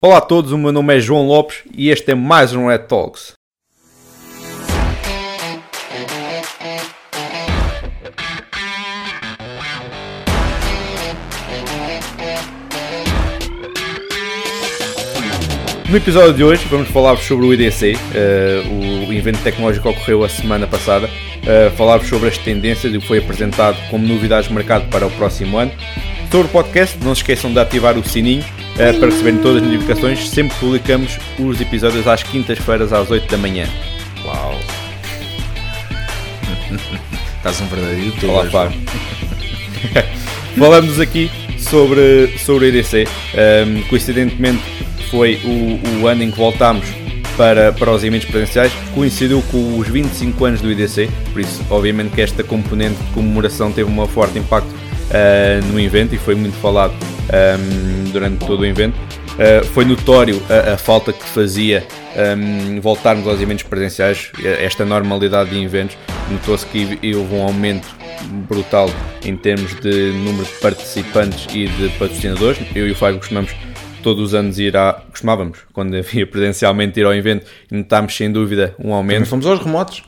Olá a todos, o meu nome é João Lopes e este é mais um Red Talks. No episódio de hoje vamos falar sobre o IDC, uh, o evento tecnológico que ocorreu a semana passada, uh, falar sobre as tendências e o que foi apresentado como novidades de mercado para o próximo ano. Sobre o podcast, não se esqueçam de ativar o sininho uh, para receberem todas as notificações. Sempre publicamos os episódios às quintas-feiras às 8 da manhã. Uau! Estás um verdadeiro youtuber. Olá, Fábio. Falamos aqui sobre, sobre o IDC. Um, coincidentemente, foi o, o ano em que voltámos para, para os eventos presenciais, coincidiu com os 25 anos do IDC, por isso, obviamente, que esta componente de comemoração teve um forte impacto uh, no evento e foi muito falado um, durante todo o evento. Uh, foi notório a, a, falta que fazia um, voltarmos aos eventos presenciais, esta normalidade de eventos. Notou-se que houve um aumento brutal em termos de número de participantes e de patrocinadores. Eu e o Fábio costumamos todos os anos ir a. costumávamos, quando havia presencialmente ir ao evento, e notámos sem dúvida um aumento. Também fomos aos remotos.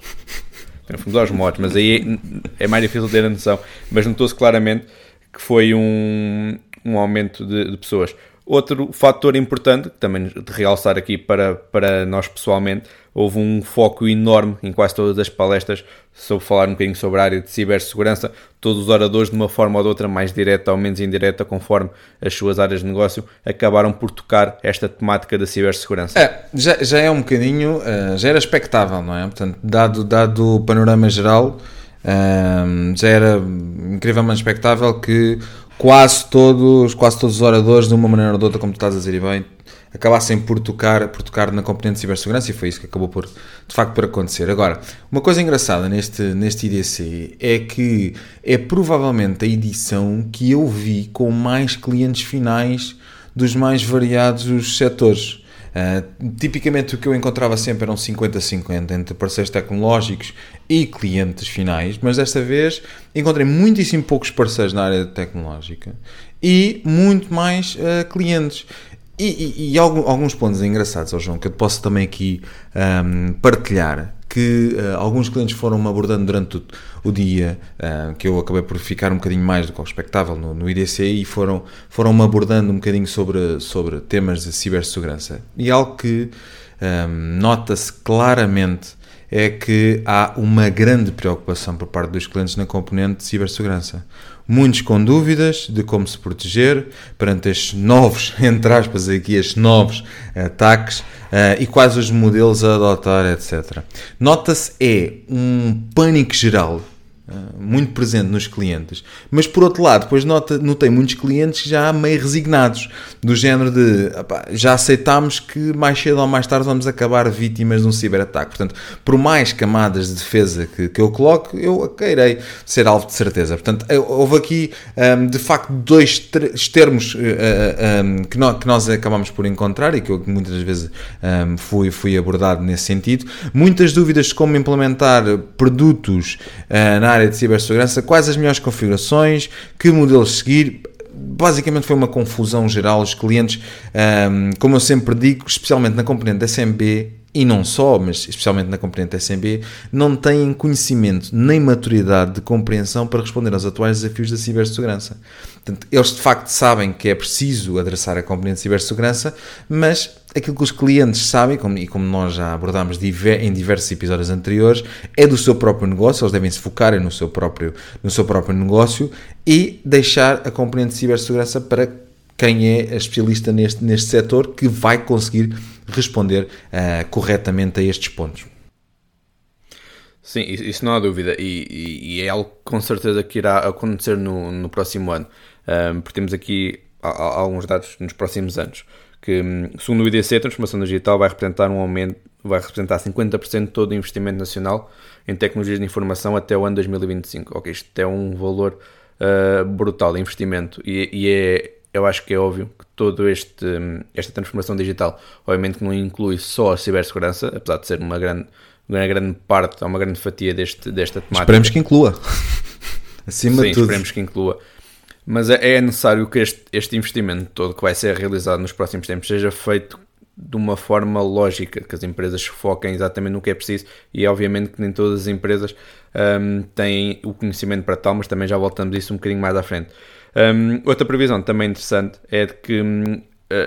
Fomos aos remotos, mas aí é, mais difícil ter a noção. Mas notou-se claramente que foi um, um aumento de, de pessoas. Outro fator importante, também de realçar aqui para, para nós pessoalmente, houve um foco enorme em quase todas as palestras sobre falar um bocadinho sobre a área de cibersegurança. Todos os oradores, de uma forma ou de outra, mais direta ou menos indireta, conforme as suas áreas de negócio, acabaram por tocar esta temática da cibersegurança. É, já, já é um bocadinho, eh, já era expectável, não é? Portanto, dado, dado o panorama geral, eh, já era incrivelmente expectável que quase todos, quase todos os oradores, de uma maneira ou de outra, como tu estás a dizer e bem, acabassem por tocar, por tocar na componente de cibersegurança e foi isso que acabou por, de facto, por acontecer. Agora, uma coisa engraçada neste, neste IDC é que é provavelmente a edição que eu vi com mais clientes finais dos mais variados setores. Uh, tipicamente o que eu encontrava sempre eram 50-50 entre parceiros tecnológicos e clientes finais, mas desta vez encontrei muitíssimo poucos parceiros na área tecnológica e muito mais uh, clientes. E, e, e, alguns pontos engraçados, João, que eu posso também aqui um, partilhar que uh, alguns clientes foram-me abordando durante o, o dia, uh, que eu acabei por ficar um bocadinho mais do que o expectável no, no e foram-me foram abordando um bocadinho sobre, sobre temas de cibersegurança. E algo que um, nota-se claramente é que há uma grande preocupação por parte dos clientes na componente de cibersegurança. Muitos com dúvidas de como se proteger perante estes novos, entre aspas, aqui estes novos ataques uh, e quais os modelos a adotar, etc. Nota-se é um pânico geral eh, muito presente nos clientes. Mas por outro lado, depois nota, notei muitos clientes já meio resignados, do género de opa, já aceitámos que mais cedo ou mais tarde vamos acabar vítimas de um ciberataque. Portanto, por mais camadas de defesa que, que eu coloque, eu queirei ser alvo de certeza. Portanto, houve aqui ehm, de facto dois termos ehm, que, nós, acabamos por encontrar e que eu muitas vezes fui, fui abordado nesse sentido. Muitas dúvidas de como implementar produtos na área área de cibersegurança, quais as melhores configurações, que modelos seguir. Basicamente foi uma confusão geral. Os clientes, como eu sempre digo, especialmente na componente SMB, e não só, mas especialmente na componente SMB, não têm conhecimento nem maturidade de compreensão para responder aos atuais desafios da cibersegurança. Portanto, eles de facto sabem que é preciso adressar a componente de cibersegurança, mas aquilo que os clientes sabem, como, e como nós já abordámos em diversos episódios anteriores, é do seu próprio negócio, eles devem se focar no seu próprio, no seu próprio negócio e deixar a componente de cibersegurança para quem é especialista neste, neste setor que vai conseguir responder uh, corretamente a estes pontos. Sim, isso não há dúvida, e, e, e, é algo com certeza que irá acontecer no, no próximo ano, um, porque temos aqui alguns dados nos próximos anos, que hum, segundo o IDC, a transformação digital vai representar um aumento, vai representar 50% de todo o investimento nacional em tecnologias de informação até o ano 2025. Ok, isto é um valor uh, brutal de investimento, e, e é, eu acho que é óbvio que todo este esta transformação digital, obviamente que não inclui só a cibersegurança, apesar de ser uma grande uma grande parte, uma grande fatia deste, desta temática. Esperemos que inclua. Acima Sim, de tudo. esperemos que inclua. Mas é, é necessário que este, este investimento todo que vai ser realizado nos próximos tempos seja feito de uma forma lógica, que as empresas foquem exatamente no que é preciso e obviamente que nem todas as empresas um, têm o conhecimento para tal, mas também já voltamos a isso um bocadinho mais à frente. Um, outra previsão também interessante é de que um,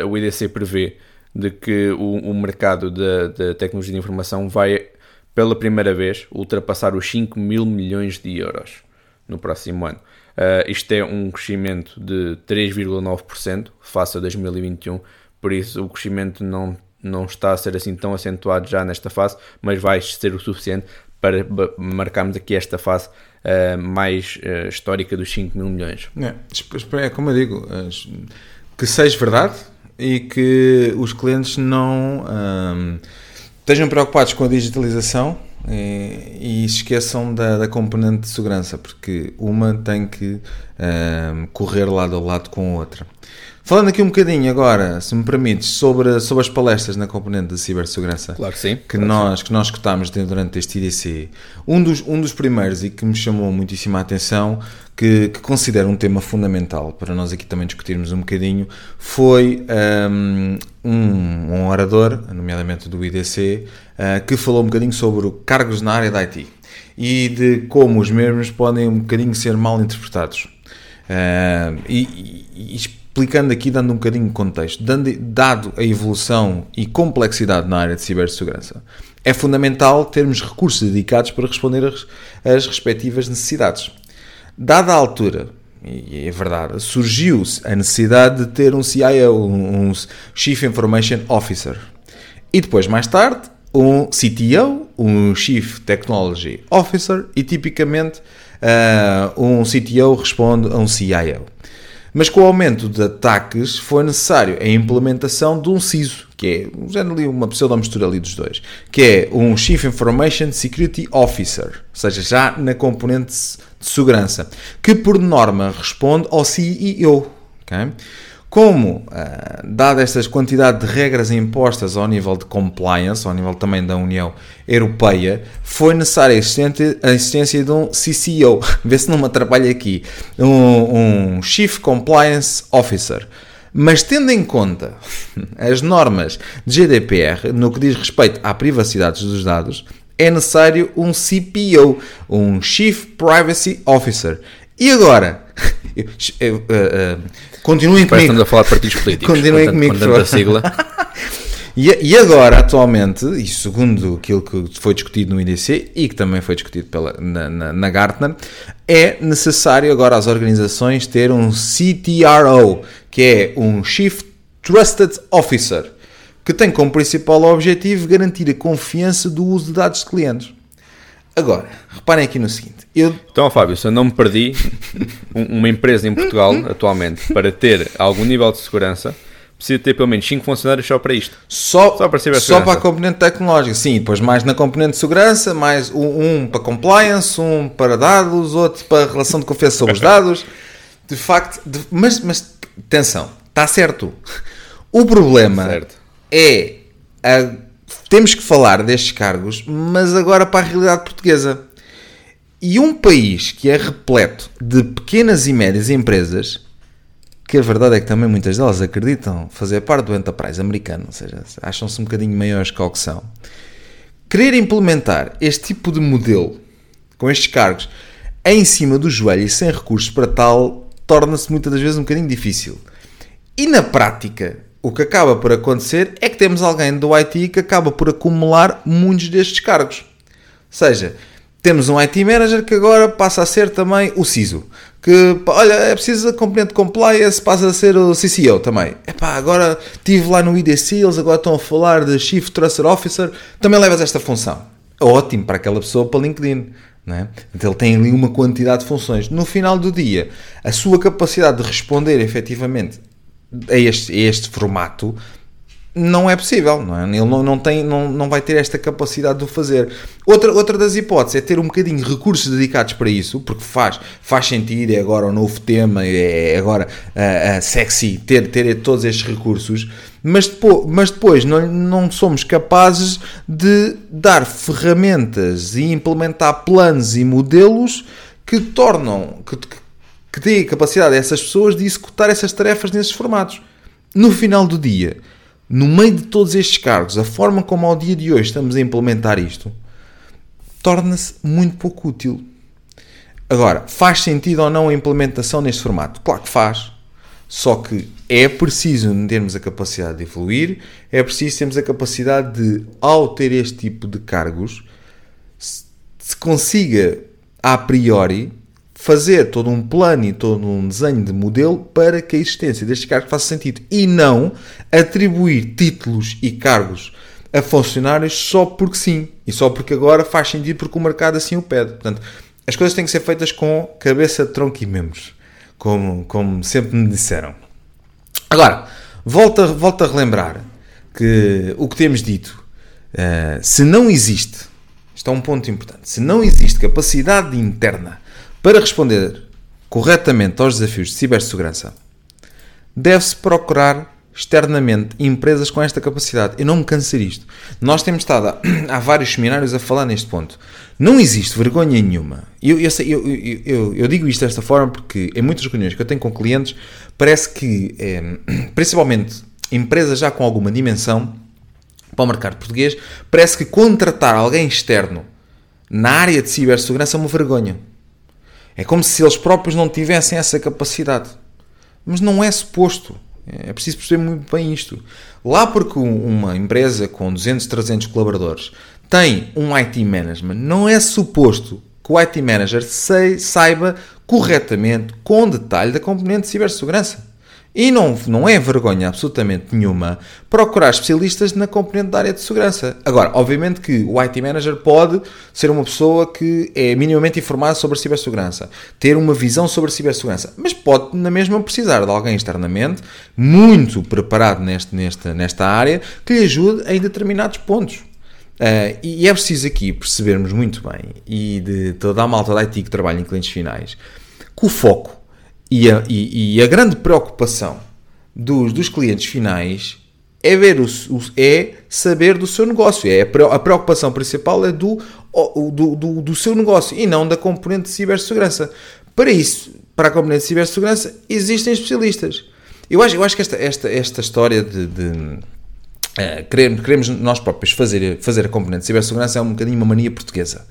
o IDC prevê de que o, o mercado da tecnologia de informação vai pela primeira vez ultrapassar os 5 mil milhões de euros no próximo ano. Uh, isto é um crescimento de 3,9% face a 2021, por isso o crescimento não, não está a ser assim tão acentuado já nesta fase, mas vai ser o suficiente para marcarmos aqui esta fase uh, mais uh, histórica dos 5 mil milhões. É, é como eu digo, que seja verdade e que os clientes não um, estejam preocupados com a digitalização e, e esqueçam da, da, componente de segurança, porque uma tem que um, correr lado a lado com a outra. Falando aqui um bocadinho agora, se me permites, sobre, sobre as palestras na componente de cibersegurança claro que, sim, que, claro nós, sim. que nós escutámos durante este IDC, um dos, um dos primeiros e que me chamou muitíssima atenção, que, que considero um tema fundamental para nós aqui também discutirmos um bocadinho, foi um, um, um orador, nomeadamente do IDC, uh, que falou um bocadinho sobre cargos na área da IT e de como os mesmos podem um bocadinho ser mal interpretados. Uh, e, e, e explicando aqui, dando um bocadinho de contexto, dando, dado a evolução e complexidade na área de cibersegurança, é fundamental termos recursos dedicados para responder às respectivas necessidades. Dada a altura, e é verdade, surgiu a necessidade de ter um CIO, um Chief Information Officer, e depois, mais tarde, um CTO, um Chief Technology Officer, e tipicamente uh, um CTO responde a um CIO. Mas com o aumento de ataques foi necessário a implementação de um CISO, que é já ali uma pseudo-mistura ali dos dois, que é um Chief Information Security Officer, ou seja, já na componente de segurança, que por norma responde ao CEO. Okay? Como, uh, dada esta quantidade de regras impostas ao nível de compliance, ao nível também da União Europeia, foi necessária a existência de um CCO, vê se não me atrapalha aqui, um, um Chief Compliance Officer. Mas tendo em conta as normas de GDPR no que diz respeito à privacidade dos dados, é necessário um CPO, um Chief Privacy Officer. E agora? Eu, eu, uh, uh, continuem comigo. Estamos a falar de partidos políticos. Continuem comigo. Com tanta sigla. e, e, agora, atualmente, e segundo aquilo que foi discutido no IDC e que também foi discutido pela, na, na, na Gartner, é necessário agora as organizações ter um CTRO, que é um Chief Trusted Officer, que tem como principal objetivo garantir a confiança do uso de dados de clientes. Agora, reparem aqui no seguinte. Eu... Então, Fábio, se eu não me perdi, uma empresa em Portugal, atualmente, para ter algum nível de segurança, precisa ter pelo menos 5 funcionários só para isto. Só, só para, só para a componente tecnológica, sim. Depois mais na componente de segurança, mais um, um, para compliance, um para dados, outro para relação de confiança sobre os dados. De facto, de, mas, mas atenção, está certo. O problema certo. é a temos que falar destes cargos, mas agora para a realidade portuguesa. E um país que é repleto de pequenas e médias empresas, que a verdade é que também muitas delas acreditam fazer parte do enterprise americano, ou seja, acham-se um bocadinho maiores que o que são. Querer implementar este tipo de modelo com estes cargos em cima do joelho e sem recursos para tal torna-se muitas das vezes um bocadinho difícil. E na prática, o que acaba por acontecer é que temos alguém do IT que acaba por acumular muitos destes cargos. Ou seja, temos um IT Manager que agora passa a ser também o CISO. Que, olha, é preciso a componente compliance, passa a ser o CCO também. Epá, agora estive lá no IDC, eles agora estão a falar de Chief Trusted Officer, também levas esta função. Ótimo para aquela pessoa, para LinkedIn. É? Então ele tem ali uma quantidade de funções. No final do dia, a sua capacidade de responder efetivamente a este, a este formato não é possível, não é? Ele não, não, tem, não, não vai ter esta capacidade de o fazer. Outra, outra das hipóteses é ter um bocadinho de recursos dedicados para isso, porque faz, faz sentido, é agora o novo tema, é agora uh, uh, sexy ter, ter todos estes recursos, mas depois, mas depois não, não somos capazes de dar ferramentas e implementar planos e modelos que tornam, que, que dê capacidade a essas pessoas de executar essas tarefas nesses formatos. No final do dia, no meio de todos estes cargos, a forma como ao dia de hoje estamos a implementar isto torna-se muito pouco útil. Agora, faz sentido ou não a implementação neste formato? Claro que faz. Só que é preciso termos a capacidade de evoluir, é preciso termos a capacidade de, ao ter este tipo de cargos, se consiga a priori fazer todo um plano e todo um desenho de modelo para que a existência destes cargos faça sentido e não atribuir títulos e cargos a funcionários só porque sim e só porque agora faz sentido porque o mercado assim o pede. Portanto, as coisas têm que ser feitas com cabeça, tronco e membros como, como sempre me disseram. Agora, volto a, volto a relembrar que o que temos dito, uh, se não existe, isto é um ponto importante, se não existe capacidade interna para responder corretamente aos desafios de cibersegurança, deve-se procurar externamente empresas com esta capacidade. Eu não me canso de isto. Nós temos estado há, vários seminários a falar neste ponto. Não existe vergonha nenhuma. Eu, eu, eu, eu, eu digo isto desta forma porque em muitas reuniões que eu tenho com clientes, parece que, é, principalmente empresas já com alguma dimensão para o mercado português, parece que contratar alguém externo na área de cibersegurança é uma vergonha. É como se eles próprios não tivessem essa capacidade. Mas não é suposto. É preciso perceber muito bem isto. Lá porque uma empresa com 200, 300 colaboradores tem um IT management, não é suposto que o IT manager saiba corretamente, com detalhe, da componente de cibersegurança. E não, não é vergonha absolutamente nenhuma procurar especialistas na componente da área de segurança. Agora, obviamente que o IT Manager pode ser uma pessoa que é minimamente informada sobre cibersegurança, ter uma visão sobre cibersegurança, mas pode na mesma precisar de alguém externamente muito preparado neste, nesta, nesta área que lhe ajude em determinados pontos. Uh, e é preciso aqui percebermos muito bem, e de toda a malta da IT que trabalha em clientes finais, que o foco e a, e, e a grande preocupação dos, dos clientes finais é ver o, o, é saber do seu negócio. É a preocupação principal é do, do, do, do, seu negócio e não da componente de cibersegurança. Para isso, para a componente de cibersegurança, existem especialistas. Eu acho, eu acho que esta, esta, esta história de, de uh, queremos, queremos nós próprios fazer, fazer a componente de cibersegurança é um bocadinho uma mania portuguesa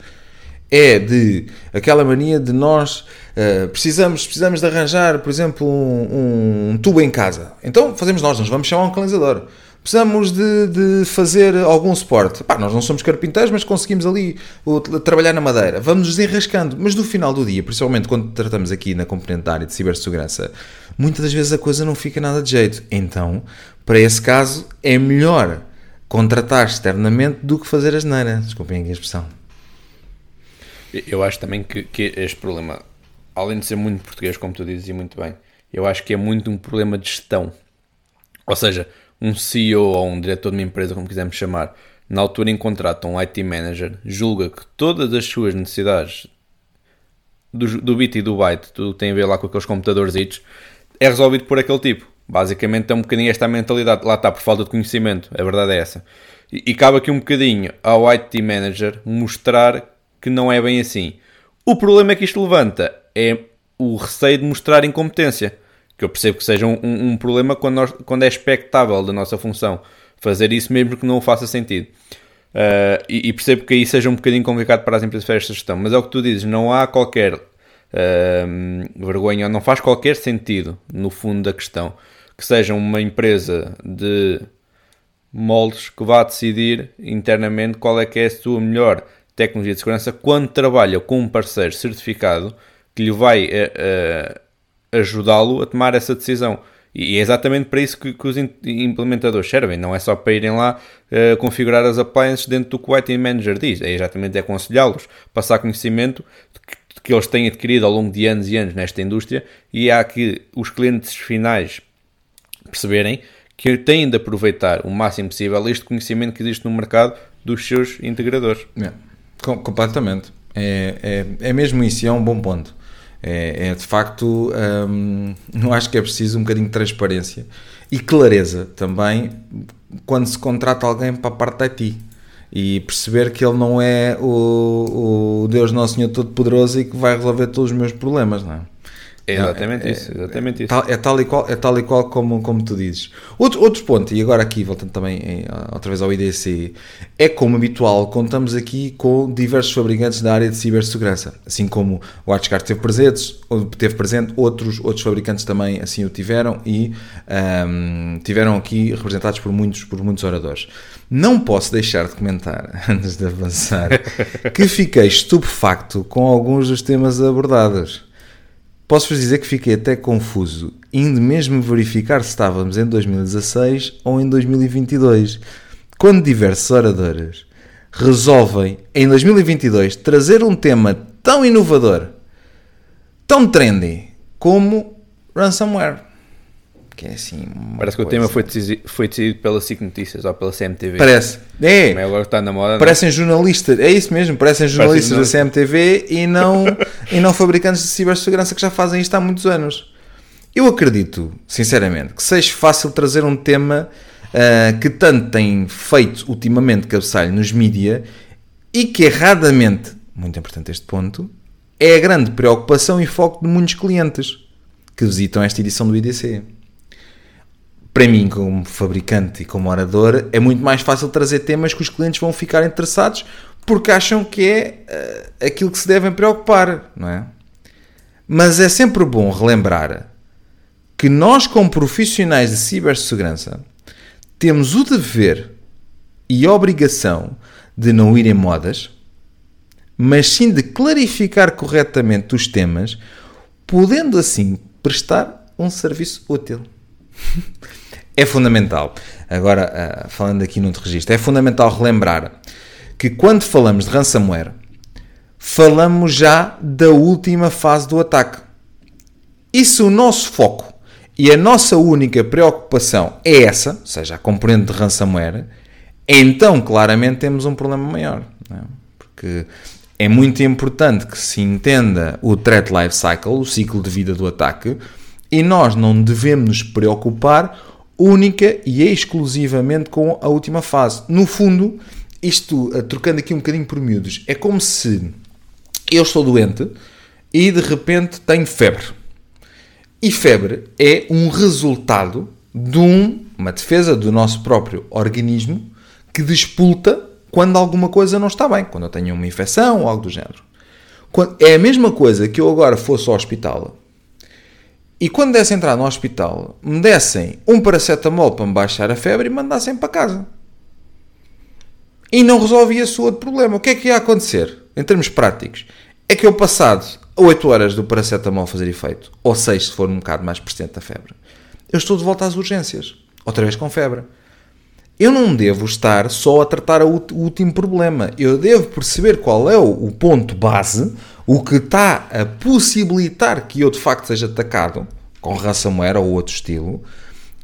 é de aquela mania de nós uh, precisamos, precisamos de arranjar, por exemplo, um, um, tubo em casa. Então fazemos nós, nós vamos chamar um canalizador. Precisamos de, de fazer algum suporte. Pá, nós não somos carpinteiros, mas conseguimos ali o, trabalhar na madeira. Vamos nos desenrascando. Mas no final do dia, principalmente quando tratamos aqui na componente da área de cibersegurança, muitas das vezes a coisa não fica nada de jeito. Então, para esse caso, é melhor contratar externamente do que fazer as neiras. Desculpem a expressão. Eu acho também que, que este problema, além de ser muito português, como tu dizes e muito bem, eu acho que é muito um problema de gestão. Ou seja, um CEO ou um diretor de uma empresa, como quisermos chamar, na altura em contrata um IT manager, julga que todas as suas necessidades do, do bit e do byte, tudo tem a ver lá com aqueles computadores, é resolvido por aquele tipo. Basicamente é um bocadinho esta mentalidade. Lá está, por falta de conhecimento. A verdade é essa. E, e cabe aqui um bocadinho ao IT manager mostrar que não é bem assim. O problema é que isto levanta é o receio de mostrar incompetência. Que eu percebo que seja um, um problema quando, nós, quando é expectável da nossa função fazer isso, mesmo que não faça sentido. Uh, e, e, percebo que aí seja um bocadinho complicado para as empresas fazer esta gestão. Mas é o que tu dizes, não há qualquer uh, vergonha, não faz qualquer sentido no fundo da questão que seja uma empresa de moldes que vá decidir internamente qual é que é a sua melhor tecnologia de segurança quando trabalha com um parceiro certificado que lhe vai uh, ajudá-lo a tomar essa decisão. E é exatamente para isso que, que, os implementadores servem, não é só para irem lá uh, configurar as appliances dentro do que o IT Manager diz, é exatamente aconselhá-los, passar conhecimento que, que eles têm adquirido ao longo de anos e anos nesta indústria e há que os clientes finais perceberem que têm de aproveitar o máximo possível este conhecimento que existe no mercado dos seus integradores. Yeah. Com, completamente. É, é, é mesmo isso, é um bom ponto. É, é de facto, hum, eu acho que é preciso um bocadinho de transparência e clareza também quando se contrata alguém para a parte da IT e perceber que ele não é o, o Deus Nosso Senhor Todo-Poderoso e que vai resolver todos os meus problemas, não é? É exatamente é, isso, exatamente é, isso. Tal, é, tal e qual, é tal e qual como, como tu dizes. Outro, outro ponto, e agora aqui voltando também em, outra vez ao IDC, é como habitual, contamos aqui com diversos fabricantes da área de cibersegurança, assim como o WatchGuard teve presentes, teve presente, outros, outros fabricantes também assim o tiveram e um, tiveram aqui representados por muitos, por muitos oradores. Não posso deixar de comentar, antes de avançar, que fiquei estupefacto com alguns dos temas abordados. Posso-vos dizer que fiquei até confuso, indo mesmo verificar se estávamos em 2016 ou em 2022, quando diversos oradores resolvem, em 2022, trazer um tema tão inovador, tão trendy, como ransomware que é assim. Parece que o tema foi decidido, foi decidido pela SIC Notícias ou pela CMTV. Parece. É. Mas agora está na moda. Parecem não? jornalistas, é isso mesmo, parecem jornalistas Parece da CMTV e não, e não fabricantes de cibersegurança que já fazem isto há muitos anos. Eu acredito, sinceramente, que seja fácil trazer um tema uh, que tanto tem feito ultimamente cabeçalho nos mídia e que erradamente, muito importante este ponto, é a grande preocupação e foco de muitos clientes que visitam esta edição do IDC para mim, como fabricante e como orador, é muito mais fácil trazer temas que os clientes vão ficar interessados porque acham que é uh, aquilo que se devem preocupar, não é? Mas é sempre bom relembrar que nós, como profissionais de cibersegurança, temos o dever e obrigação de não ir em modas, mas sim de clarificar corretamente os temas, podendo assim prestar um serviço útil. é fundamental. Agora, uh, falando aqui num registro, é fundamental relembrar que quando falamos de ransomware, falamos já da última fase do ataque. E se o nosso foco e a nossa única preocupação é essa, ou seja, a componente de ransomware, então claramente temos um problema maior. É? Porque é muito importante que se entenda o threat life cycle, o ciclo de vida do ataque, e nós não devemos nos preocupar única e exclusivamente com a última fase. No fundo, isto, eh, trocando aqui um bocadinho por miúdos, é como se eu estou doente e de repente tenho febre. E febre é um resultado de um, uma defesa do nosso próprio organismo que despulta quando alguma coisa não está bem, quando eu tenho uma infecção ou algo do género. É a mesma coisa que eu agora fosse ao hospital e quando desse entrar no hospital, me dessem um paracetamol para me baixar a febre e me mandassem para casa. E não resolvia-se o outro problema. O que é que ia acontecer, em termos práticos? É que eu, passado 8 horas do paracetamol fazer efeito, ou 6 se for um bocado mais persistente a febre, eu estou de volta às urgências. Outra vez com febre. Eu não devo estar só a tratar o último problema. Eu devo perceber qual é o ponto base o que está a possibilitar que eu de facto seja atacado com ransomware ou outro estilo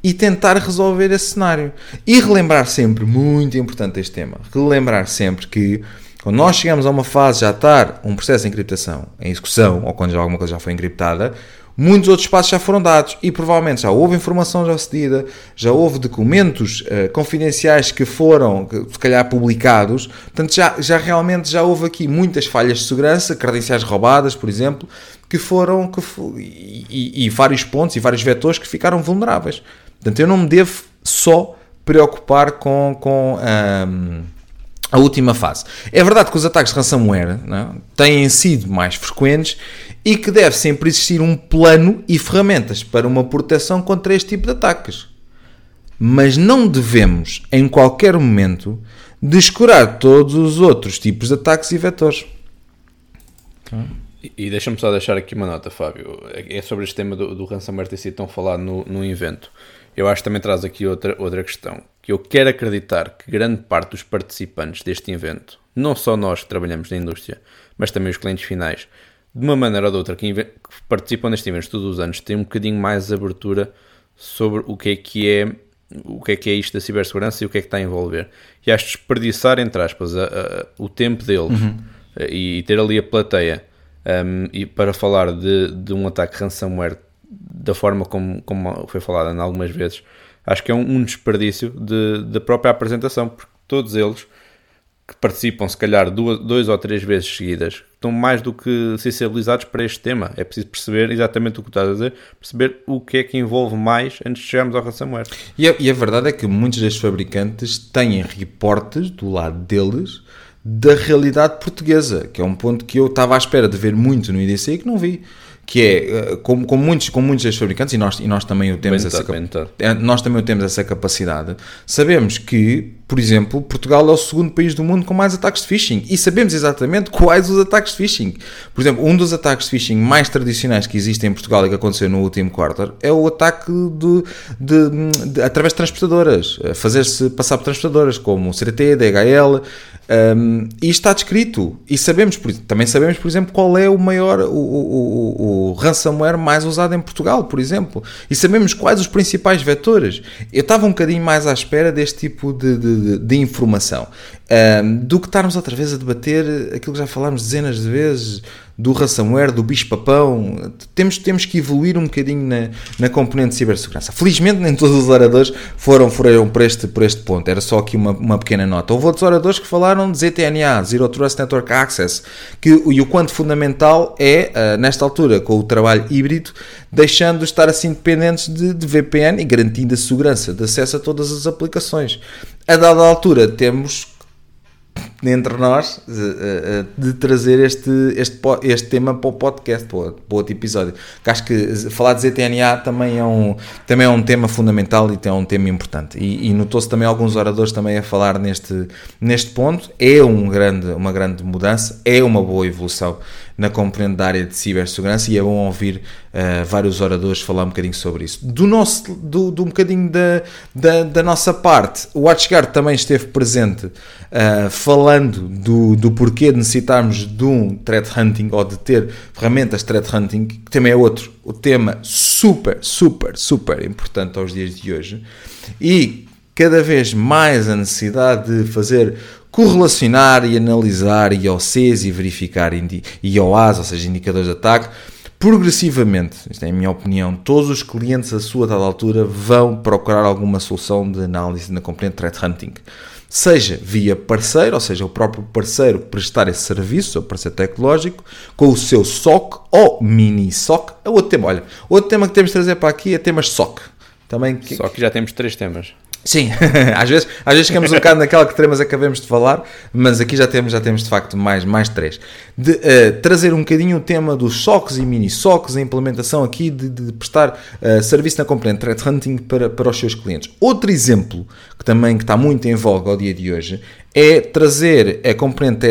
e tentar resolver esse cenário. E relembrar sempre, muito importante este tema, relembrar sempre que quando nós chegamos a uma fase já estar um processo de encriptação em execução ou quando já alguma coisa já foi encriptada, muitos outros passos já foram dados e provavelmente já houve informação já cedida, já houve documentos uh, confidenciais que foram, se calhar, publicados. Portanto, já, já realmente já houve aqui muitas falhas de segurança, credenciais roubadas, por exemplo, que foram, que, e, e, vários pontos e vários vetores que ficaram vulneráveis. Portanto, eu não me devo só preocupar com, com um, a última fase. É verdade que os ataques de ransomware é, têm sido mais frequentes e que deve sempre existir um plano e ferramentas para uma proteção contra este tipo de ataques. Mas não devemos, em qualquer momento, descurar todos os outros tipos de ataques e vetores. E, e deixa-me só deixar aqui uma nota, Fábio. É sobre este tema do, do ransomware ter sido tão falado no, no evento. Eu acho que também traz aqui outra, outra questão. Que eu quero acreditar que grande parte dos participantes deste evento, não só nós que trabalhamos na indústria, mas também os clientes finais, de uma maneira ou de outra, que, participam nestes eventos todos os anos, têm um bocadinho mais abertura sobre o que é que é o que é que é isto da cibersegurança e o que é que está a envolver. E acho desperdiçar, entre aspas, a, a, o tempo deles uhum. e, e, ter ali a plateia um, e para falar de, de, um ataque ransomware da forma como, como foi falado algumas vezes, acho que é um, um desperdício de, da própria apresentação, porque todos eles que participam, se calhar, duas, dois ou três vezes seguidas, estão mais do que sensibilizados para este tema. É preciso perceber exatamente o que estás a dizer, perceber o que é que envolve mais antes de chegarmos ao ransomware. E a, e a verdade é que muitos destes fabricantes têm reportes do lado deles da realidade portuguesa, que é um ponto que eu estava à espera de ver muito no IDC e que não vi que é, como, como, muitos, como muitos destes fabricantes, e nós, e nós também o temos essa, é, nós também temos essa capacidade, sabemos que, por exemplo, Portugal é o segundo país do mundo com mais ataques de phishing, e sabemos exatamente quais os ataques de phishing. Por exemplo, um dos ataques de phishing mais tradicionais que existem em Portugal e que aconteceu no último quarter é o ataque de, de, de através de transportadoras, fazer-se passar por transportadoras, como o CRT, DHL, um, e está descrito. E sabemos, também sabemos, por exemplo, qual é o maior, o, o, o, ransomware mais usado em Portugal, por exemplo. E sabemos quais os principais vetores. Eu estava um bocadinho mais à espera deste tipo de, de, de informação. Um, do que estarmos outra vez a debater aquilo que já falámos dezenas de vezes do ransomware, do bicho-papão. Temos, temos que evoluir um bocadinho na, na componente de cibersegurança. Felizmente, nem todos os oradores foram, foram por, este, por este ponto. Era só aqui uma, uma pequena nota. Houve outros oradores que falaram de ZTNA, Zero Trust Network Access, que, e o quanto fundamental é, uh, nesta altura, com o trabalho híbrido, deixando de estar assim dependentes de, de VPN e garantindo a segurança de acesso a todas as aplicações. A dada altura, temos entre nós de, de trazer este, este, este tema para o podcast, para outro episódio. Que acho que falar de ZTNA também é um, também é um tema fundamental e é um tema importante. E, e notou-se também alguns oradores também a falar neste, neste ponto. É um grande, uma grande mudança, é uma boa evolução na componente da área de cibersegurança e é bom ouvir uh, vários oradores falar um bocadinho sobre isso. Do nosso, do, do um bocadinho da, da, da nossa parte, o WatchGuard também esteve presente uh, falando do, do porquê de necessitarmos de um threat hunting ou de ter ferramentas threat hunting, que também é outro o tema super, super, super importante aos dias de hoje. E cada vez mais a necessidade de fazer correlacionar e analisar IOCs e verificar IOAs, ou seja, indicadores de ataque, progressivamente, isto é a minha opinião, todos os clientes a sua dada altura vão procurar alguma solução de análise na componente threat hunting. Seja via parceiro, ou seja, o próprio parceiro prestar esse serviço, o parceiro tecnológico, com o seu SOC ou mini SOC. É outro tema, olha, outro tema que temos de trazer para aqui é temas SOC. Também que... Só que já temos três temas. Sim, às vezes, às vezes ficamos um bocado naquela que teremos acabamos de falar, mas aqui já temos, já temos de facto mais, mais três. De uh, trazer um bocadinho o tema dos SOCs e mini-SOCs, a implementação aqui de, de prestar uh, serviço na componente Threat Hunting para, para os seus clientes. Outro exemplo que também que está muito em voga ao dia de hoje é trazer a componente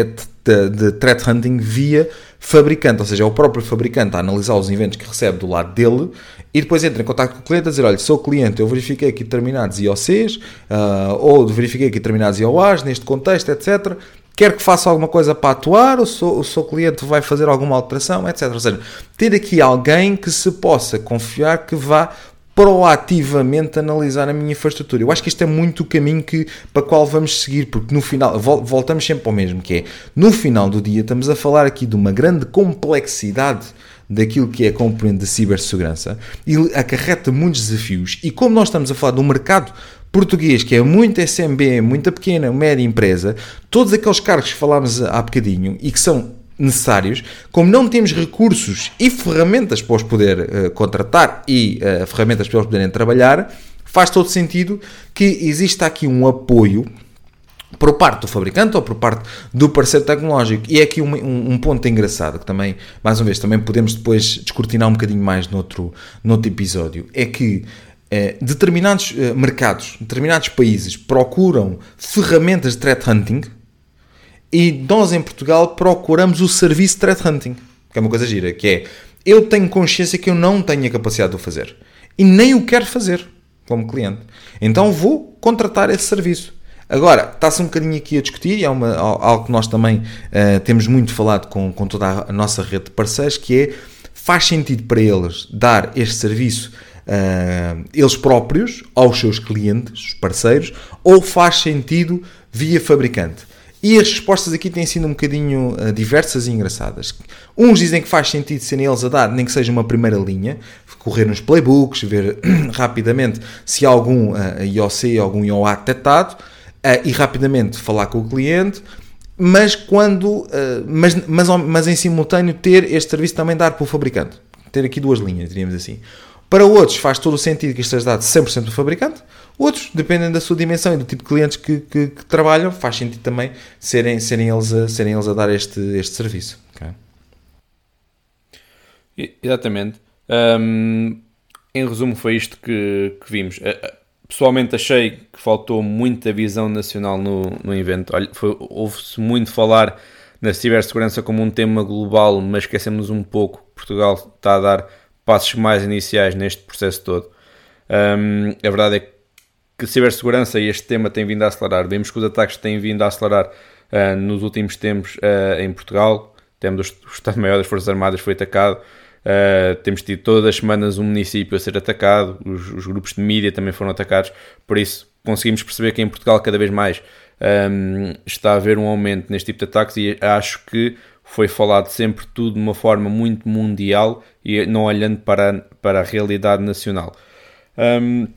de, de Threat Hunting via fabricante, ou seja, é o próprio fabricante a analisar os eventos que recebe do lado dele e depois entra em contato com o cliente a dizer, olha, sou cliente, eu verifiquei aqui determinados IOCs uh, ou verifiquei aqui determinados IOAs neste contexto, etc. Quer que faça alguma coisa para atuar, o seu, o seu cliente vai fazer alguma alteração, etc. Ou seja, ter aqui alguém que se possa confiar que vá proativamente analisar a minha infraestrutura. Eu acho que este é muito o caminho que, para qual vamos seguir, porque no final, voltamos sempre ao mesmo, que é, no final do dia estamos a falar aqui de uma grande complexidade daquilo que é componente de cibersegurança e acarreta muitos desafios. E como nós estamos a falar de um mercado português que é muito SMB, muita pequena, média empresa, todos aqueles cargos que falámos há bocadinho e que são necessários, como não temos recursos e ferramentas para os poder uh, contratar e uh, ferramentas para os poderem trabalhar, faz todo sentido que exista aqui um apoio por parte do fabricante ou por parte do parceiro tecnológico. E é aqui um, um, um, ponto engraçado que também, mais uma vez, também podemos depois descortinar um bocadinho mais noutro, noutro episódio. É que eh, determinados eh, mercados, determinados países procuram ferramentas de threat hunting e nós em Portugal procuramos o serviço de threat hunting, que é uma coisa gira, que é eu tenho consciência que eu não tenho a capacidade de o fazer e nem o quero fazer como cliente. Então vou contratar esse serviço. Agora, está-se um bocadinho aqui a discutir, e é uma, algo que nós também uh, temos muito falado com, com toda a nossa rede de parceiros, que é, faz sentido para eles dar este serviço uh, eles próprios, aos seus clientes, os parceiros, ou faz sentido via fabricante? E as respostas aqui têm sido um bocadinho uh, diversas e engraçadas. Uns dizem que faz sentido serem eles a dar, nem que seja uma primeira linha, correr nos playbooks, ver rapidamente se há algum IOC, algum IOA detectado, e rapidamente falar com o cliente. mas quando, uh, mas, mas, mas em simultâneo ter este serviço também dar para o fabricante. Ter aqui duas linhas, diríamos assim. Para outros faz todo o sentido que isto seja dado 100% do fabricante. Outros, dependendo da sua dimensão e do tipo de clientes que, que, que trabalham, faz sentido também serem, serem, eles, a, serem eles a dar este, este serviço. Okay? Exatamente. Em resumo, foi isto que, que vimos. Pessoalmente achei que faltou muita visão nacional no, no evento. Houve-se muito falar na cibersegurança como um tema global, mas esquecemos um pouco que Portugal está a dar passos mais iniciais neste processo todo. Um, a verdade é que cibersegurança e este tema tem vindo a acelerar. Vemos que os ataques têm vindo a acelerar uh, nos últimos tempos uh, em Portugal. Temos o Estado-Maior das Forças Armadas foi atacado. Uh, temos tido todas as semanas um município a ser atacado, os, os, grupos de mídia também foram atacados, por isso conseguimos perceber que em Portugal cada vez mais um, está a haver um aumento neste tipo de ataques e acho que foi falado sempre tudo de uma forma muito mundial e não olhando para, para a realidade nacional. Um,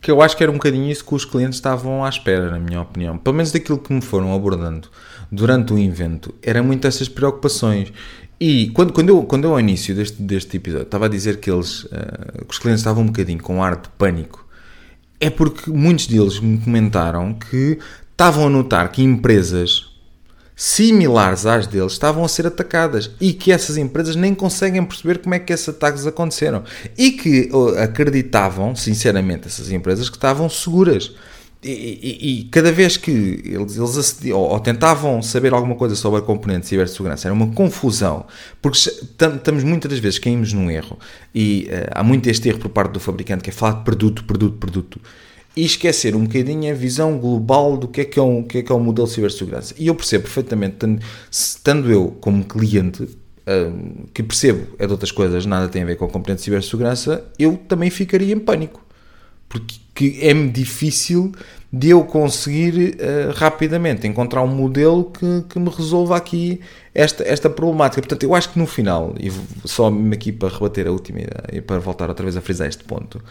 que eu acho que era um bocadinho isso que os clientes estavam à espera, na minha opinião. Pelo menos daquilo que me foram abordando durante o evento, eram muito essas preocupações. E quando, quando, eu, quando eu ao início deste, deste episódio estava a dizer que eles, uh, que os clientes estavam um bocadinho com ar de pânico, é porque muitos deles me comentaram que estavam a notar que empresas similares às deles estavam a ser atacadas e que essas empresas nem conseguem perceber como é que esses ataques aconteceram e que uh, acreditavam, sinceramente, essas empresas que estavam seguras. E, e, e, cada vez que eles, eles acediam, ou, ou, tentavam saber alguma coisa sobre a componente de cibersegurança, era uma confusão, porque estamos muitas das vezes caímos num erro e uh, há muito este erro por parte do fabricante que é falar de produto, produto, produto e esquecer um bocadinho a visão global do que é que é um, que é, que é um modelo de cibersegurança. E eu percebo perfeitamente, estando eu como cliente, uh, que percebo é de outras coisas, nada tem a ver com a componente de cibersegurança, eu também ficaria em pânico porque é-me difícil de eu conseguir uh, rapidamente encontrar um modelo que, que me resolva aqui esta, esta problemática. Portanto, eu acho que no final, e só aqui para rebater a última e para voltar outra vez a frisar este ponto,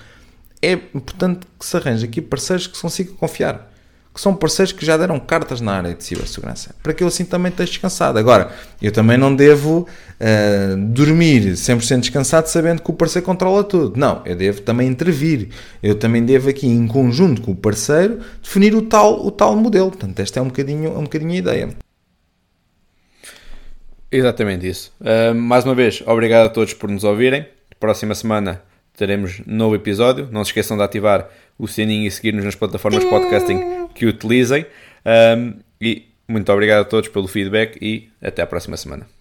é importante que se arranje aqui parceiros que se consiga confiar que são parceiros que já deram cartas na área de cibersegurança, para que eu assim também esteja descansado. Agora, eu também não devo uh, dormir 100% descansado sabendo que o parceiro controla tudo. Não, eu devo também intervir. Eu também devo aqui, em conjunto com o parceiro, definir o tal, o tal modelo. Portanto, esta é um bocadinho, um bocadinho a ideia. Exatamente isso. Uh, mais uma vez, obrigado a todos por nos ouvirem. Próxima semana teremos novo episódio. Não se esqueçam de ativar o sininho e seguir-nos nas plataformas podcasting que utilizem. Um, e muito obrigado a todos pelo feedback e até à próxima semana.